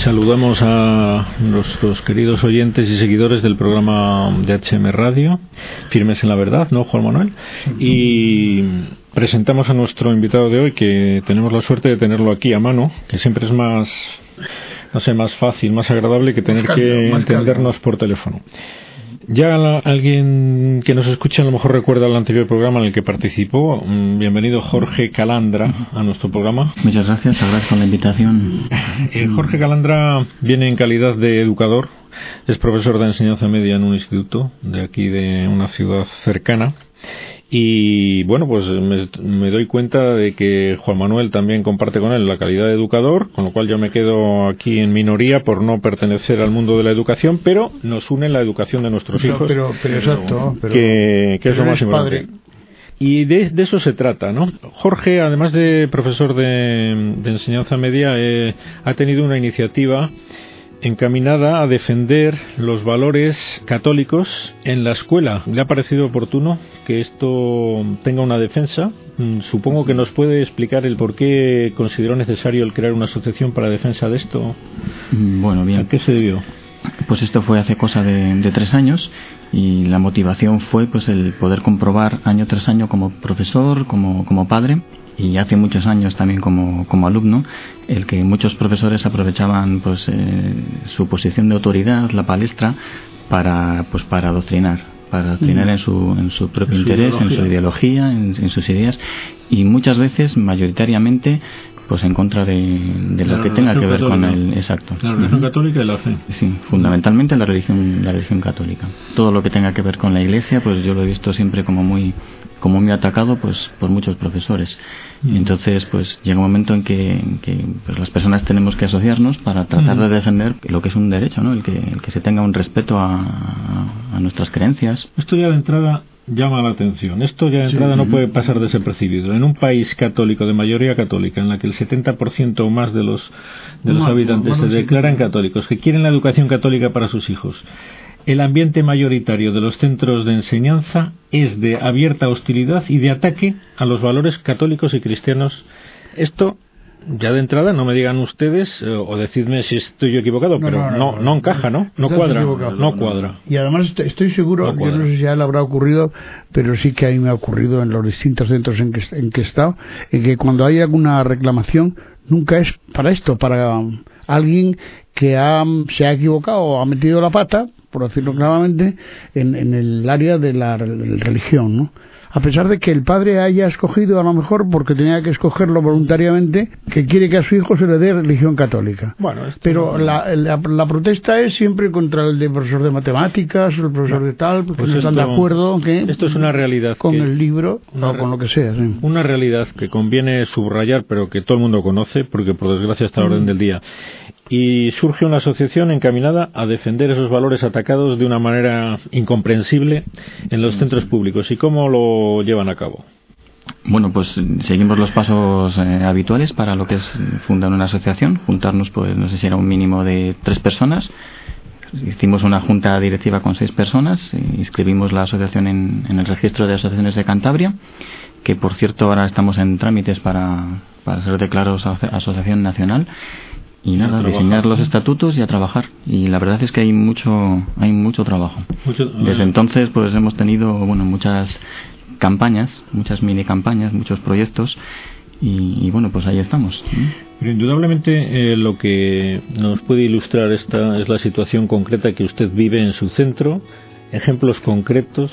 Saludamos a nuestros queridos oyentes y seguidores del programa de HM Radio, Firmes en la Verdad, ¿no, Juan Manuel? Y presentamos a nuestro invitado de hoy, que tenemos la suerte de tenerlo aquí a mano, que siempre es más, no sé, más fácil, más agradable que tener que entendernos por teléfono. Ya alguien que nos escucha a lo mejor recuerda el anterior programa en el que participó. Mm, bienvenido Jorge Calandra a nuestro programa. Muchas gracias, agradezco la invitación. Eh, Jorge Calandra viene en calidad de educador, es profesor de enseñanza media en un instituto de aquí de una ciudad cercana y bueno, pues me, doy cuenta de que Juan Manuel también comparte con él la calidad de educador, con lo cual yo me quedo aquí en minoría por no pertenecer al mundo de la educación, pero nos une la educación de nuestros hijos, pero, pero, exacto, que, es lo más importante. Y de, eso se trata, ¿no? Jorge, además de profesor de, enseñanza media, eh, ha tenido una iniciativa encaminada a defender los valores católicos en la escuela. ¿Le ha parecido oportuno que esto tenga una defensa? Mm, supongo que nos puede explicar el por qué consideró necesario el crear una asociación para defensa de esto. Mm, bueno, bien. ¿A qué se debió? Pues esto fue hace cosa de, tres años y la motivación fue pues el poder comprobar año tras año como profesor, como, como padre y hace muchos años también como, como alumno, el que muchos profesores aprovechaban pues eh, su posición de autoridad, la palestra, para pues para adoctrinar, para adoctrinar en su, en su propio interés, en su ideología, en, sus ideas y muchas veces, mayoritariamente, pues en contra de, lo que tenga que ver con el exacto. La religión católica y la fe. Sí fundamentalmente la religión la religión católica. Todo lo que tenga que ver con la iglesia pues yo lo he visto siempre como muy como muy atacado pues por muchos profesores. Entonces, pues llega un momento en que, pues, las personas tenemos que asociarnos para tratar de defender lo que es un derecho, ¿no? El que, que se tenga un respeto a, nuestras creencias. Esto ya de entrada llama la atención. Esto ya de entrada no puede pasar desapercibido. En un país católico, de mayoría católica, en la que el 70% o más de los, de los habitantes se declaran católicos, que quieren la educación católica para sus hijos, el ambiente mayoritario de los centros de enseñanza es de abierta hostilidad y de ataque a los valores católicos y cristianos. Esto ya de entrada no me digan ustedes eh, o decidme si estoy yo equivocado, pero no, no, encaja, ¿no? No cuadra, no cuadra. Y además estoy seguro, yo no sé si ya le habrá ocurrido, pero sí que a mí me ha ocurrido en los distintos centros en que, en que he estado, en que cuando hay alguna reclamación nunca es para esto, para alguien que se ha equivocado o ha metido la pata, por decirlo claramente, en, en el área de la religión, ¿no? A pesar de que el padre haya escogido a lo mejor porque tenía que escogerlo voluntariamente que quiere que a su hijo se le dé religión católica. Bueno pero la, la, protesta es siempre contra el de profesor de matemáticas el profesor de tal porque pues no están de acuerdo que esto es una realidad con el libro o con lo que sea una realidad que conviene subrayar pero que todo el mundo conoce porque por desgracia está a la orden mm. del día y surge una asociación encaminada a defender esos valores atacados de una manera incomprensible en los centros públicos. ¿Y cómo lo llevan a cabo? Bueno, pues seguimos los pasos eh, habituales para lo que es fundar una asociación, juntarnos, pues no sé si era un mínimo de tres personas. Hicimos una junta directiva con seis personas, eh, inscribimos la asociación en, en, el registro de asociaciones de Cantabria, que por cierto ahora estamos en trámites para, para ser declarados asociación nacional y nada, diseñar los estatutos y a trabajar. Y la verdad es que hay mucho, hay mucho trabajo. Desde entonces, pues hemos tenido, bueno, muchas campañas, muchas mini campañas, muchos proyectos. Y, bueno, pues ahí estamos. Pero indudablemente eh, lo que nos puede ilustrar esta es la situación concreta que usted vive en su centro, ejemplos concretos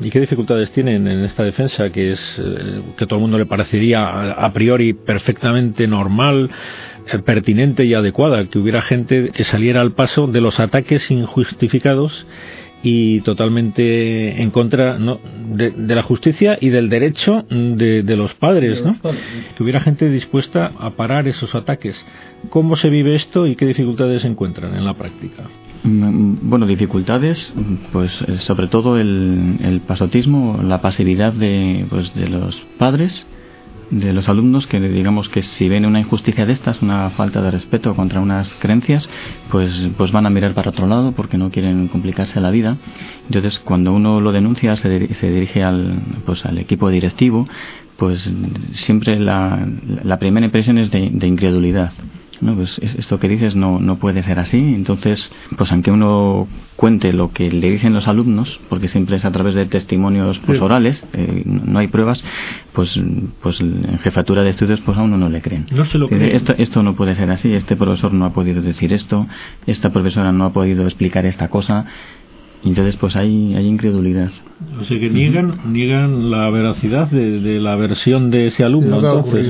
y qué dificultades tienen en esta defensa que es eh, que todo el mundo le parecería a priori perfectamente normal eh, pertinente y adecuada, que hubiera gente que saliera al paso de los ataques injustificados y totalmente en contra de, la justicia y del derecho de, los padres, ¿no? Que hubiera gente dispuesta a parar esos ataques. ¿Cómo se vive esto y qué dificultades se encuentran en la práctica? Mm, bueno, dificultades, pues eh, sobre todo el, el pasotismo, la pasividad de, pues, de los padres de los alumnos que digamos que si ven una injusticia de estas, una falta de respeto contra unas creencias, pues, pues van a mirar para otro lado porque no quieren complicarse la vida. Entonces, cuando uno lo denuncia, se, se dirige al, pues, al equipo directivo, pues siempre la, la primera impresión es de, incredulidad. No, pues esto que dices no, no puede ser así. Entonces, pues aunque uno cuente lo que le dicen los alumnos, porque siempre es a través de testimonios pues, orales, eh, no hay pruebas, pues, pues en jefatura de estudios pues a uno no le creen. No se lo Esto, esto no puede ser así, este profesor no ha podido decir esto, esta profesora no ha podido explicar esta cosa. Entonces, pues hay, hay incredulidad. O sea que niegan, niegan la veracidad de, la versión de ese alumno, entonces,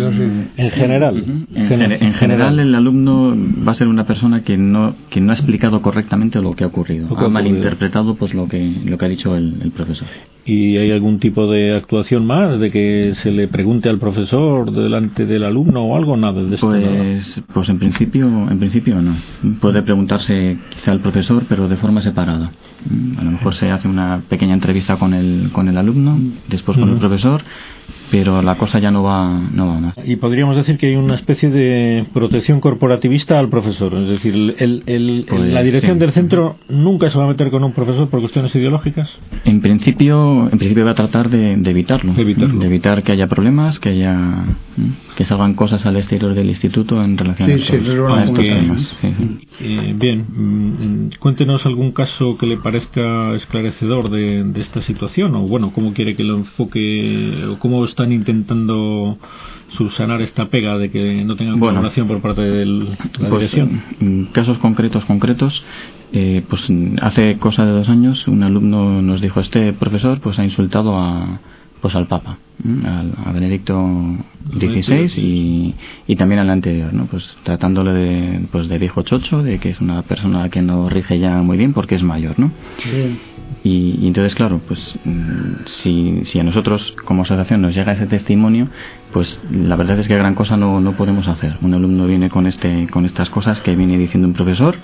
en general. en, general, el alumno va a ser una persona que no, que no ha explicado correctamente lo que ha ocurrido. ha malinterpretado pues lo que, lo que ha dicho el, profesor. ¿Y hay algún tipo de actuación más? ¿De que se le pregunte al profesor delante del alumno o algo? Nada de esto. Pues, pues en principio, en principio no. Puede preguntarse quizá al profesor, pero de forma separada. A lo mejor se hace una pequeña entrevista con el, con el alumno, después con el profesor pero la cosa ya no va, no va más. Y podríamos decir que hay una especie de protección corporativista al profesor, es decir, el, el, pues la dirección del centro nunca se va a meter con un profesor por cuestiones ideológicas. En principio, en principio va a tratar de, evitarlo, de evitar que haya problemas, que haya que salgan cosas al exterior del instituto en relación a, estos, temas. Eh, bien, mm, cuéntenos algún caso que le parezca esclarecedor de, de esta situación, o bueno, cómo quiere que lo enfoque, o cómo está están intentando subsanar esta pega de que no tengan colaboración por parte de la pues, dirección? En casos concretos, concretos, eh, pues hace cosa de dos años un alumno nos dijo este profesor pues ha insultado a pues al Papa, a Benedicto XVI y, y, también al anterior, ¿no? Pues tratándole de, pues de viejo chocho, de que es una persona que no rige ya muy bien porque es mayor, ¿no? Y, entonces, claro, pues mm, si, si a nosotros como asociación nos llega ese testimonio, pues la verdad es que gran cosa no, no podemos hacer. Un alumno viene con, este, con estas cosas que viene diciendo un profesor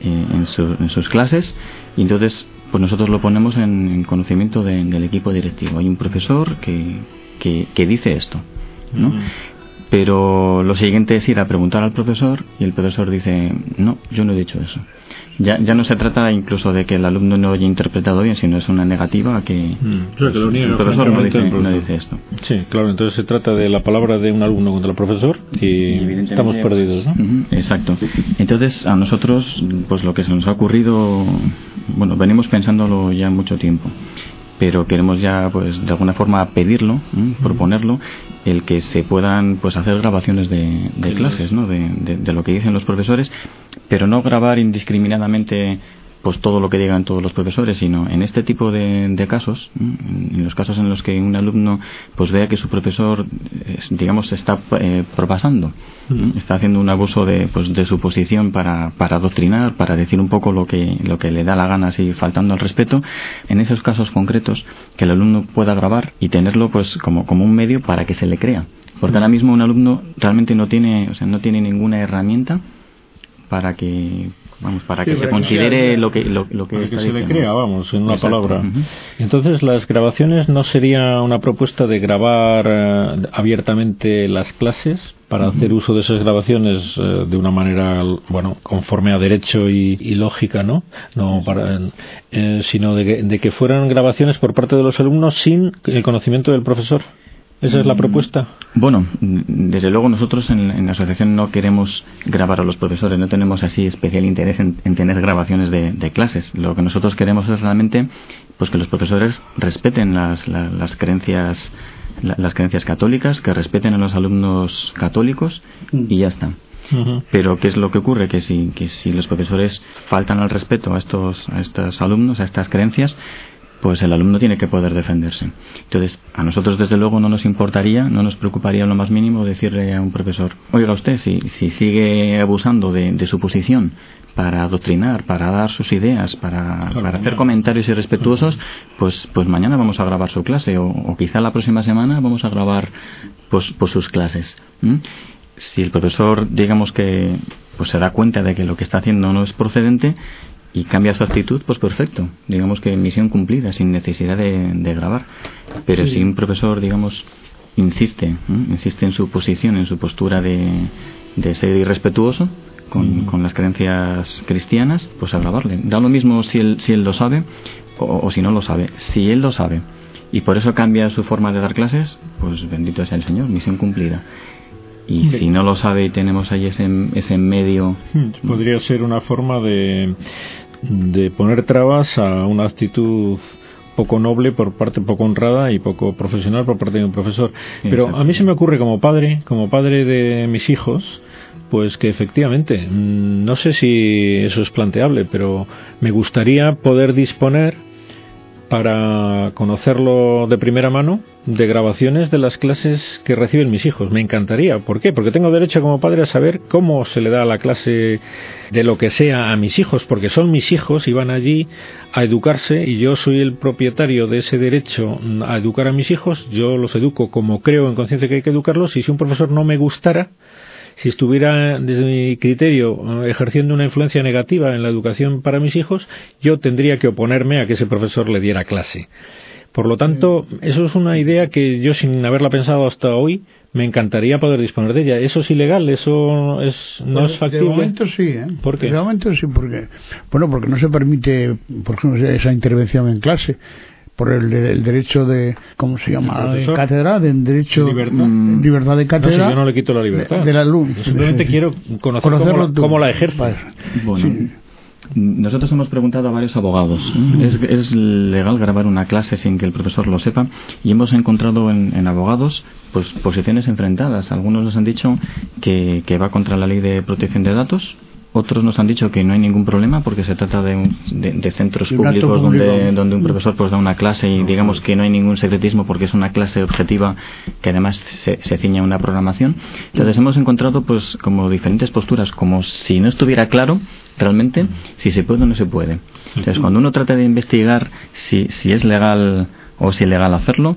eh, en, en sus clases y entonces pues nosotros lo ponemos en, conocimiento del equipo directivo. Hay un profesor que, que, dice esto, ¿no? Pero lo siguiente es ir a preguntar al profesor y el profesor dice, no, yo no he dicho eso ya, ya no se trata incluso de que el alumno no haya interpretado bien, sino es una negativa que, mm, que lo el profesor no dice, esto. Sí, claro, entonces se trata de la palabra de un alumno contra el profesor y, estamos perdidos, ¿no? exacto. Entonces, a nosotros, pues lo que se nos ha ocurrido, bueno, venimos pensándolo ya mucho tiempo pero queremos ya pues de alguna forma pedirlo proponerlo el que se puedan pues hacer grabaciones de, clases ¿no? De, de, lo que dicen los profesores pero no grabar indiscriminadamente pues todo lo que digan todos los profesores, sino en este tipo de, casos, en los casos en los que un alumno pues vea que su profesor, digamos, se está eh, propasando, está haciendo un abuso de, pues, de su posición para, para adoctrinar, para decir un poco lo que, lo que le da la gana, así faltando al respeto, en esos casos concretos, que el alumno pueda grabar y tenerlo pues como, como un medio para que se le crea. Porque ahora mismo un alumno realmente no tiene, o sea, no tiene ninguna herramienta para que vamos para que se considere lo que lo, que, para que se le crea vamos en una palabra. Entonces las grabaciones no sería una propuesta de grabar eh, abiertamente las clases para hacer uso de esas grabaciones eh, de una manera bueno conforme a derecho y, lógica no no para eh, sino de de que fueran grabaciones por parte de los alumnos sin el conocimiento del profesor ¿Esa es la mm, propuesta? Bueno, desde luego nosotros en, la asociación no queremos grabar a los profesores, no tenemos así especial interés en, tener grabaciones de, clases. Lo que nosotros queremos es realmente pues que los profesores respeten las, las, creencias las creencias católicas, que respeten a los alumnos católicos y ya está. Pero ¿qué es lo que ocurre? Que si, que si los profesores faltan al respeto a estos, a estos alumnos, a estas creencias, pues el alumno tiene que poder defenderse. Entonces, a nosotros desde luego no nos importaría, no nos preocuparía lo más mínimo decirle a un profesor, oiga usted, si, si sigue abusando de, su posición para adoctrinar, para dar sus ideas, para, para hacer comentarios irrespetuosos, pues, pues mañana vamos a grabar su clase o, quizá la próxima semana vamos a grabar pues, pues sus clases. Si el profesor, digamos que pues se da cuenta de que lo que está haciendo no es procedente, y cambia su actitud, pues perfecto. Digamos que misión cumplida, sin necesidad de, grabar. Pero si un profesor, digamos, insiste, insiste en su posición, en su postura de, de ser irrespetuoso con, con, las creencias cristianas, pues a grabarle. Da lo mismo si él, si él lo sabe o, o si no lo sabe. Si él lo sabe y por eso cambia su forma de dar clases, pues bendito sea el Señor, misión cumplida y si no lo sabe y tenemos ahí ese, ese medio... Hmm, podría ser una forma de, de poner trabas a una actitud poco noble por parte, poco honrada y poco profesional por parte de un profesor. Pero a mí se me ocurre como padre, como padre de mis hijos, pues que efectivamente, mm, no sé si eso es planteable, pero me gustaría poder disponer para conocerlo de primera mano de grabaciones de las clases que reciben mis hijos. Me encantaría. ¿Por qué? Porque tengo derecho como padre a saber cómo se le da la clase de lo que sea a mis hijos, porque son mis hijos y van allí a educarse y yo soy el propietario de ese derecho a educar a mis hijos. Yo los educo como creo en conciencia que hay que educarlos y si un profesor no me gustara, si estuviera, desde mi criterio, ejerciendo una influencia negativa en la educación para mis hijos, yo tendría que oponerme a que ese profesor le diera clase. Por lo tanto, eso es una idea que yo, sin haberla pensado hasta hoy, me encantaría poder disponer de ella. ¿Eso es ilegal? ¿Eso es, no es factible? De momento sí, ¿eh? ¿Por qué? De momento sí, porque, bueno, porque no se permite, por ejemplo, esa intervención en clase por el, el, derecho de ¿cómo se llama? de cátedra, de derecho libertad, mm, libertad de cátedra. No, yo no le quito la libertad. De, la luz. simplemente quiero conocer cómo, cómo, la ejerce. Bueno. Nosotros hemos preguntado a varios abogados. ¿Es, ¿Es, legal grabar una clase sin que el profesor lo sepa? Y hemos encontrado en, en abogados pues posiciones enfrentadas. Algunos nos han dicho que, que va contra la ley de protección de datos, otros nos han dicho que no hay ningún problema porque se trata de, de, centros públicos donde, donde un profesor pues da una clase y digamos que no hay ningún secretismo porque es una clase objetiva que además se, se ciña a una programación. Entonces hemos encontrado pues como diferentes posturas, como si no estuviera claro realmente si se puede o no se puede. Entonces cuando uno trata de investigar si, si es legal o si es legal hacerlo,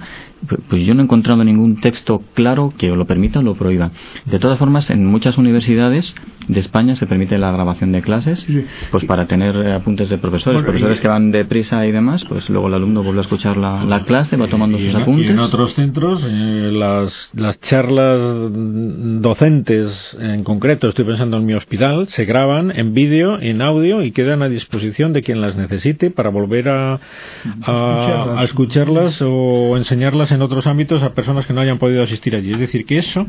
pues yo no he encontrado ningún texto claro que lo permita o lo prohíba. De todas formas, en muchas universidades de España se permite la grabación de clases, pues para tener apuntes de profesores, profesores que van deprisa y demás, pues luego el alumno vuelve a escuchar la, clase, va tomando sus apuntes. Y en otros centros, eh, las, las charlas docentes en concreto, estoy pensando en mi hospital, se graban en vídeo, en audio y quedan a disposición de quien las necesite para volver a, a escucharlas o enseñarlas en otros ámbitos a personas que no hayan podido asistir allí. Es decir, que eso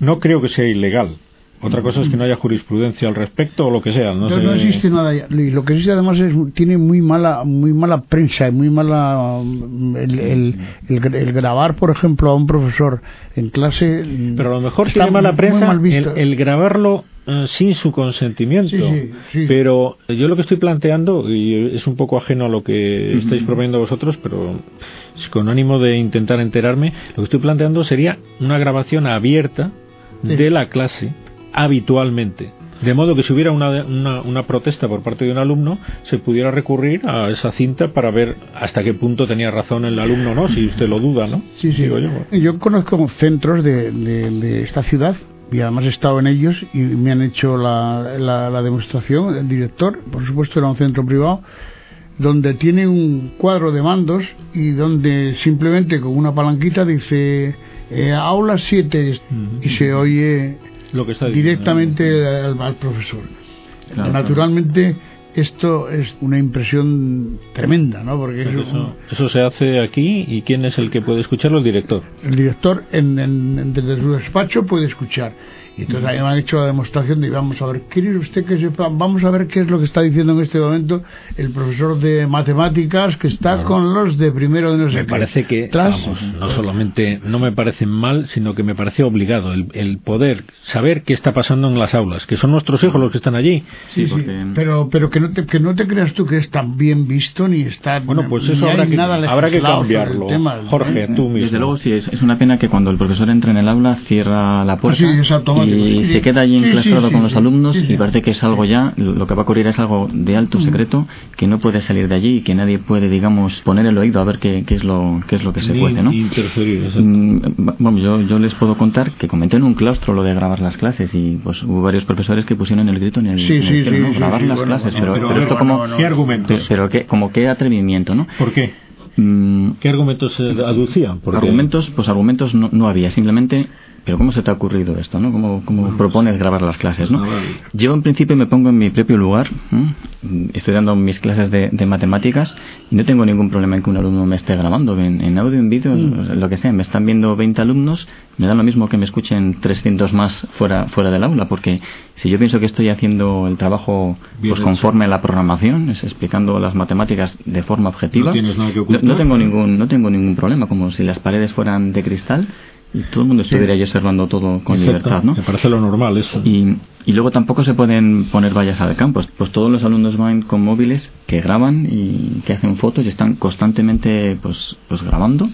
no creo que sea ilegal. Otra cosa es que no haya jurisprudencia al respecto o lo que sea. No, no, existe nada. Lo que existe además es tiene muy mala muy mala prensa y muy mala el, el, grabar, por ejemplo, a un profesor en clase. Pero a lo mejor tiene mala prensa el, grabarlo eh, sin su consentimiento. Pero yo lo que estoy planteando, y es un poco ajeno a lo que estáis proponiendo vosotros, pero con ánimo de intentar enterarme, lo que estoy planteando sería una grabación abierta de la clase habitualmente. De modo que si hubiera una, una, protesta por parte de un alumno, se pudiera recurrir a esa cinta para ver hasta qué punto tenía razón el alumno o no, si usted lo duda, ¿no? Sí, sí. yo. conozco centros de, de, esta ciudad y además he estado en ellos y me han hecho la, la, demostración, el director, por supuesto era un centro privado, donde tiene un cuadro de mandos y donde simplemente con una palanquita dice eh, aula 7 y se oye lo que está directamente al, profesor. Naturalmente esto es una impresión tremenda, ¿no? Porque eso, se hace aquí y quién es el que puede escucharlo, el director. El director en, desde su despacho puede escuchar y entonces ahí me han hecho la demostración de vamos a ver, ¿quiere usted que sepa? Vamos a ver qué es lo que está diciendo en este momento el profesor de matemáticas que está con los de primero de no sé Me parece que, vamos, no solamente no me parece mal, sino que me parece obligado el, poder saber qué está pasando en las aulas, que son nuestros hijos los que están allí. Sí, sí, pero, pero que, no te, que no te creas tú que es tan bien visto ni está. Bueno, pues eso habrá que, habrá que cambiarlo. Jorge, tú mismo. Desde luego, sí, es, es, una pena que cuando el profesor entra en el aula cierra la puerta. Ah, y se queda allí enclaustrado con los alumnos y parece que es algo ya, lo que va a ocurrir es algo de alto mm. secreto que no puede salir de allí y que nadie puede, digamos, poner el oído a ver qué, qué es lo qué es lo que se puede, ¿no? Mm, bueno, yo, yo les puedo contar que comenté en un claustro lo de grabar las clases y pues hubo varios profesores que pusieron el grito en el, en grabar las clases, pero, pero, esto como ¿qué argumentos? Pero, qué, como qué atrevimiento, ¿no? ¿Por qué? Mm, ¿Qué argumentos aducían? Argumentos, pues argumentos no, no había, simplemente pero ¿cómo se te ha ocurrido esto? ¿no? ¿Cómo, cómo propones grabar las clases? ¿no? Yo en principio me pongo en mi propio lugar, estoy dando mis clases de, matemáticas y no tengo ningún problema en que un alumno me esté grabando en, audio, en vídeo, mm. lo que sea. Me están viendo 20 alumnos, me da lo mismo que me escuchen 300 más fuera, fuera del aula, porque si yo pienso que estoy haciendo el trabajo pues conforme a la programación, es explicando las matemáticas de forma objetiva, no, tengo ningún no tengo ningún problema, como si las paredes fueran de cristal todo el mundo estuviera observando todo con libertad, ¿no? Me parece lo normal eso. Y, y luego tampoco se pueden poner vallas de campo. Pues todos los alumnos van con móviles que graban y que hacen fotos y están constantemente pues, pues grabando,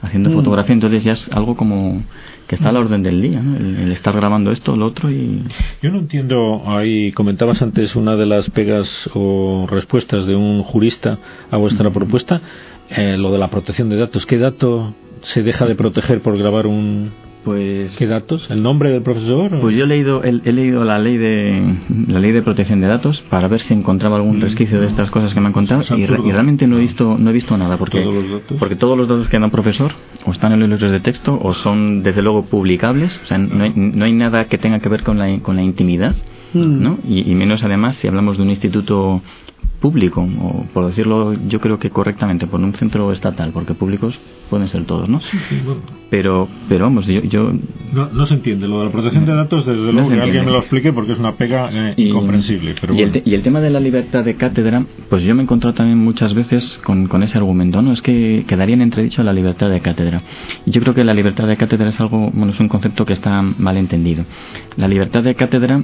haciendo mm. fotografía. Entonces ya es algo como que está a la orden del día, ¿no? el, estar grabando esto, lo otro y... Yo no entiendo, ahí comentabas antes una de las pegas o respuestas de un jurista a vuestra propuesta, eh, lo de la protección de datos. ¿Qué dato se deja de proteger por grabar un, pues qué datos el nombre del profesor pues yo he leído he, leído la ley de la ley de protección de datos para ver si encontraba algún resquicio de estas cosas que me han contado y, realmente no he visto no he visto nada porque ¿Todos los datos? porque todos los datos que da un profesor o están en los libros de texto o son desde luego publicables o sea no hay, no hay nada que tenga que ver con la con la intimidad mm. ¿no? y menos además si hablamos de un instituto público, o por decirlo yo creo que correctamente, por un centro estatal, porque públicos pueden ser todos, ¿no? Pero, pero vamos, yo... yo no, se entiende, lo de la protección de datos, desde luego que alguien me lo explique porque es una pega eh, incomprensible. Pero y, el y, el tema de la libertad de cátedra, pues yo me he encontrado también muchas veces con, con ese argumento, ¿no? Es que quedaría en entredicho la libertad de cátedra. Y yo creo que la libertad de cátedra es algo, bueno, es un concepto que está mal entendido. La libertad de cátedra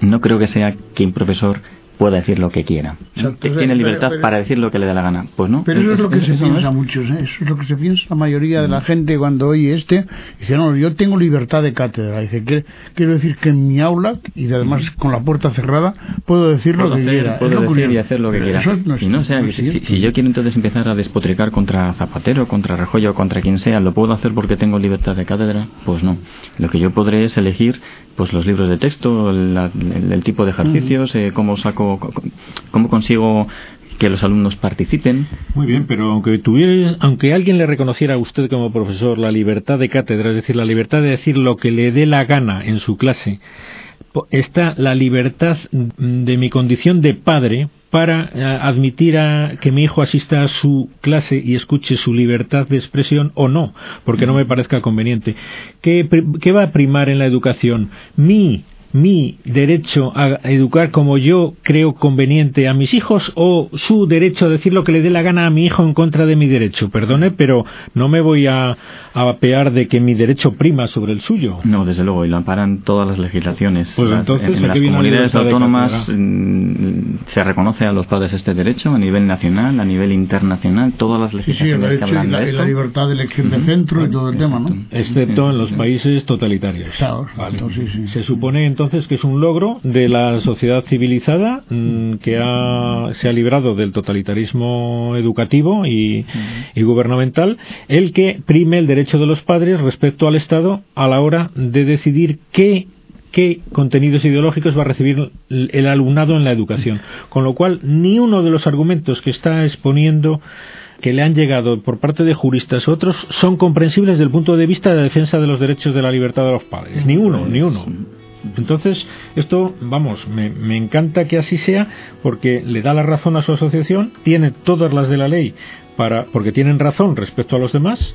no creo que sea que un profesor pueda decir lo que quiera. tiene libertad para decir lo que le dé la gana. Pues no. Pero eso es, lo que se piensa muchos, ¿eh? eso es lo que se piensa la mayoría de la mm. gente cuando oye este. Dice, no, yo tengo libertad de cátedra. Dice, quiero decir que en mi aula, y además mm. con la puerta cerrada, puedo decir lo que quiera. Puedo decir y hacer lo que quiera. y no, sea, si, yo quiero entonces empezar a despotricar contra Zapatero, contra Rejoyo, contra quien sea, ¿lo puedo hacer porque tengo libertad de cátedra? Pues no. Lo que yo podré es elegir pues los libros de texto, el, tipo de ejercicios, eh, cómo saco, cómo consigo que los alumnos participen. Muy bien, pero aunque tuviera, aunque alguien le reconociera a usted como profesor la libertad de cátedra, es decir, la libertad de decir lo que le dé la gana en su clase, está la libertad de mi condición de padre para eh, admitir a que mi hijo asista a su clase y escuche su libertad de expresión o no, porque no me parezca conveniente. ¿Qué, qué va a primar en la educación? Mi mi derecho a educar como yo creo conveniente a mis hijos o su derecho a decir lo que le dé la gana a mi hijo en contra de mi derecho. Perdone, pero no me voy a, apear de que mi derecho prima sobre el suyo. No, desde luego, y lo amparan todas las legislaciones. Pues entonces, en, las comunidades autónomas mm, se reconoce a los padres este derecho a nivel nacional, a nivel internacional, todas las legislaciones que hablan la, de esto. la libertad de elección de centro y todo el tema, ¿no? Excepto en los países totalitarios. Se supone entonces entonces que es un logro de la sociedad civilizada mm, que se ha librado del totalitarismo educativo y, gubernamental, el que prime el derecho de los padres respecto al Estado a la hora de decidir qué qué contenidos ideológicos va a recibir el alumnado en la educación. Con lo cual, ni uno de los argumentos que está exponiendo que le han llegado por parte de juristas u otros son comprensibles desde el punto de vista de la defensa de los derechos de la libertad de los padres. Ni uno, ni uno. Entonces, esto, vamos, me, encanta que así sea porque le da la razón a su asociación, tiene todas las de la ley para, porque tienen razón respecto a los demás,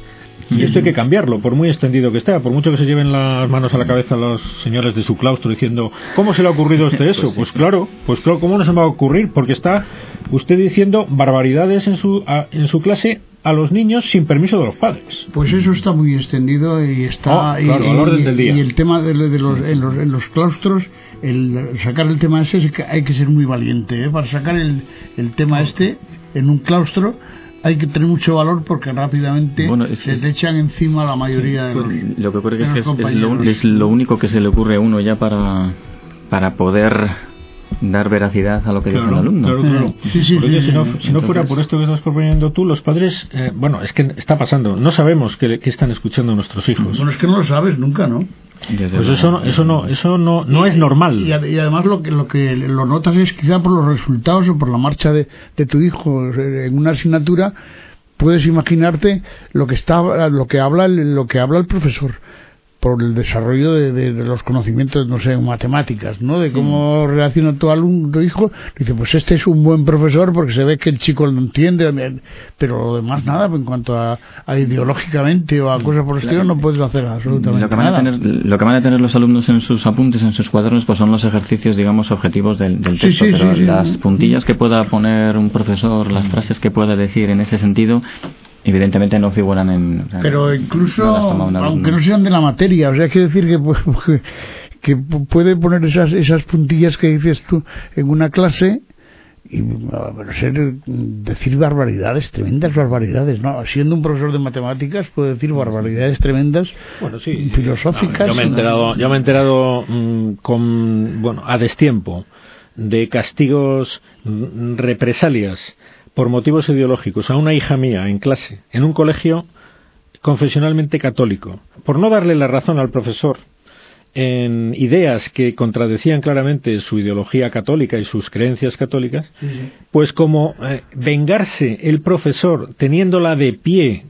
y esto hay que cambiarlo, por muy extendido que esté, por mucho que se lleven las manos a la cabeza los señores de su claustro diciendo, ¿cómo se le ha ocurrido a usted eso? Pues, pues claro, pues claro, ¿cómo no se me va a ocurrir? Porque está usted diciendo barbaridades en su, en su clase a los niños sin permiso de los padres. Pues eso está muy extendido y está oh, y, el tema de, los, en, los, en, los, claustros, el sacar el tema ese es que hay que ser muy valiente ¿eh? para sacar el, el tema este en un claustro hay que tener mucho valor porque rápidamente se te echan encima la mayoría de pues, los Lo que ocurre es que es, lo, único que se le ocurre a uno ya para, para poder dar veracidad a lo que dice el alumno. Claro, claro. si, no, fuera por esto que estás proponiendo tú, los padres, eh, bueno, es que está pasando, no sabemos qué, están escuchando nuestros hijos. Bueno, es que no lo sabes nunca, ¿no? Pues eso no, eso no, eso no, no es normal. Y, además lo que, lo que lo notas es quizá por los resultados o por la marcha de, de tu hijo en una asignatura, puedes imaginarte lo que está, lo que habla, lo que habla el profesor por el desarrollo de, los conocimientos, no sé, en matemáticas, ¿no? De cómo relaciona tu alumno, tu hijo. Dice, pues este es un buen profesor porque se ve que el chico lo entiende, pero lo demás nada, en cuanto a, ideológicamente o a cosas por el estilo, no puedes hacer absolutamente lo que nada. Van a tener, lo que van a tener los alumnos en sus apuntes, en sus cuadernos, pues son los ejercicios, digamos, objetivos del, texto. pero las puntillas que pueda poner un profesor, las frases que pueda decir en ese sentido, evidentemente no figuran en... Pero incluso, aunque no sean de la materia, o sea, quiere decir que, que puede poner esas, esas puntillas que dices tú en una clase y ser, decir barbaridades, tremendas barbaridades, ¿no? Siendo un profesor de matemáticas puede decir barbaridades tremendas, bueno, sí, filosóficas. yo me he enterado, yo me he enterado mm, con, bueno, a destiempo de castigos, mm, represalias por motivos ideológicos a una hija mía en clase, en un colegio confesionalmente católico, por no darle la razón al profesor en ideas que contradecían claramente su ideología católica y sus creencias católicas, pues como eh, vengarse el profesor teniéndola de pie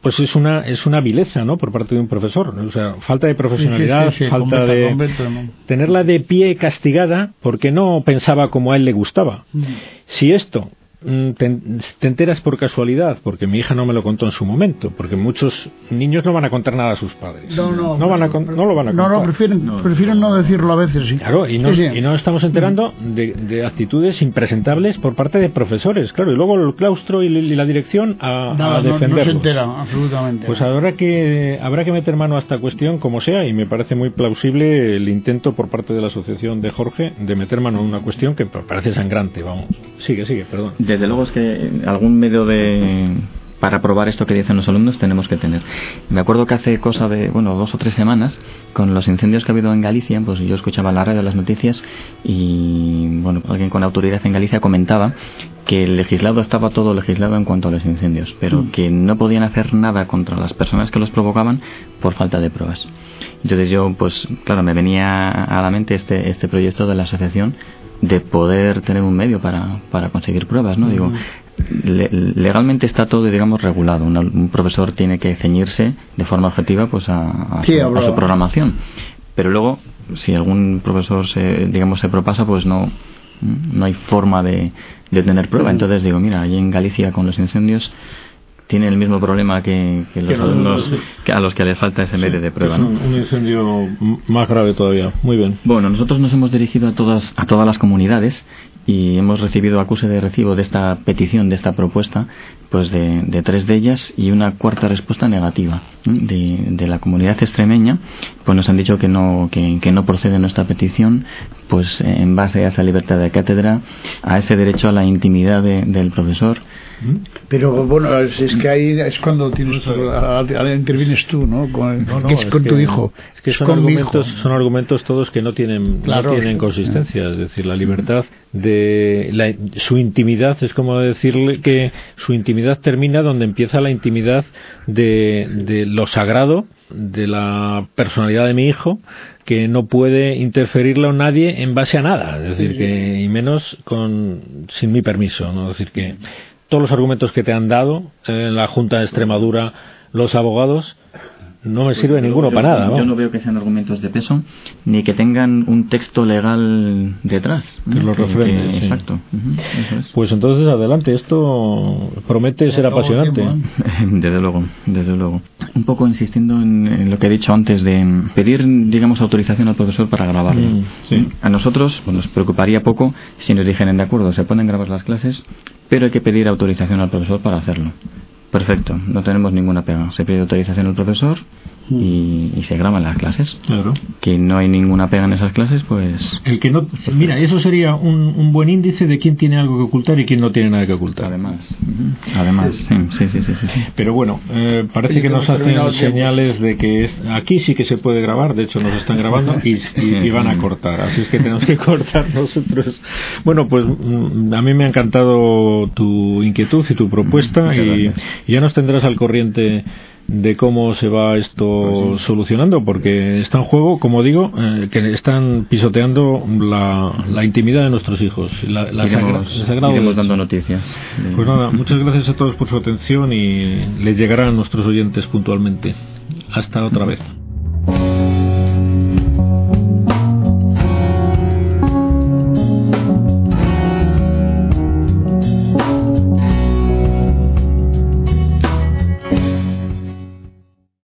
pues es una es una vileza no por parte de un profesor. O sea falta de profesionalidad falta de tenerla de pie castigada porque no pensaba como a él le gustaba. Si esto Mm, te, enteras por casualidad, porque mi hija no me lo contó en su momento, porque muchos niños no van a contar nada a sus padres. No, no, no, van a, no lo van a contar. No, no, prefieren no, prefieren no decirlo a veces, sí. Claro, y no, y no estamos enterando de, actitudes impresentables por parte de profesores, claro, y luego el claustro y, la dirección a, a defenderlos. No, se entera, absolutamente. Pues habrá que, habrá que meter mano a esta cuestión como sea, y me parece muy plausible el intento por parte de la asociación de Jorge de meter mano a una cuestión que parece sangrante, vamos. Sigue, sigue, perdón desde luego es que algún medio de para probar esto que dicen los alumnos tenemos que tener. Me acuerdo que hace cosa de, bueno, dos o tres semanas, con los incendios que ha habido en Galicia, pues yo escuchaba la radio las noticias y, bueno, alguien con autoridad en Galicia comentaba que el legislado estaba todo legislado en cuanto a los incendios, pero mm. que no podían hacer nada contra las personas que los provocaban por falta de pruebas. Entonces yo, pues claro, me venía a la mente este, este proyecto de la asociación de poder tener un medio para, para conseguir pruebas, ¿no? Digo, legalmente está todo, digamos, regulado. Un, profesor tiene que ceñirse de forma objetiva pues a, su, programación. Pero luego, si algún profesor se, digamos, se propasa, pues no, no hay forma de, de tener prueba. Entonces digo, mira, allí en Galicia con los incendios tiene el mismo problema que, los alumnos a los que le falta ese medio de prueba. un, incendio más grave todavía. Muy bien. Bueno, nosotros nos hemos dirigido a todas, a todas las comunidades y hemos recibido acuse de recibo de esta petición, de esta propuesta, pues de, tres de ellas y una cuarta respuesta negativa de, la comunidad extremeña, pues nos han dicho que no, que, que no procede nuestra petición, pues en base a esa libertad de cátedra, a ese derecho a la intimidad del profesor, pero bueno, es, que ahí es cuando tienes, ahora intervienes tú, ¿no? Con, que es con tu hijo. Es que son, argumentos, son argumentos todos que no tienen, no tienen consistencia. Es decir, la libertad de su intimidad es como decirle que su intimidad termina donde empieza la intimidad de, de lo sagrado de la personalidad de mi hijo que no puede interferirlo nadie en base a nada es decir que y menos con sin mi permiso no es decir que todos los argumentos que te han dado en la Junta de Extremadura los abogados no me sirve ninguno para nada. Yo no veo que sean argumentos de peso ni que tengan un texto legal detrás. Que lo refrende. Exacto. Pues entonces adelante, esto promete ser apasionante. ¿eh? desde luego, desde luego. Un poco insistiendo en, lo que he dicho antes de pedir, digamos, autorización al profesor para grabarlo. Mm, a nosotros pues, nos preocuparía poco si nos dijeran de acuerdo, se pueden grabar las clases, pero hay que pedir autorización al profesor para hacerlo. Perfecto, no tenemos ninguna pega. Se pide autorización al profesor y, se graban las clases. Claro. Que no hay ninguna pega en esas clases, pues. El que no. Mira, eso sería un, buen índice de quién tiene algo que ocultar y quién no tiene nada que ocultar. Además, además, sí, sí, sí, sí, Pero bueno, eh, parece que nos hacen señales de que aquí sí que se puede grabar. De hecho, nos están grabando y, van a cortar. Así es que tenemos que cortar nosotros. Bueno, pues mm, a mí me ha encantado tu inquietud y tu propuesta y ya nos tendrás al corriente de cómo se va esto pues solucionando, porque está en juego, como digo, eh, que están pisoteando la, intimidad de nuestros hijos. La, iremos, dando noticias. Pues nada, muchas gracias a todos por su atención y les llegarán a nuestros oyentes puntualmente. Hasta otra vez.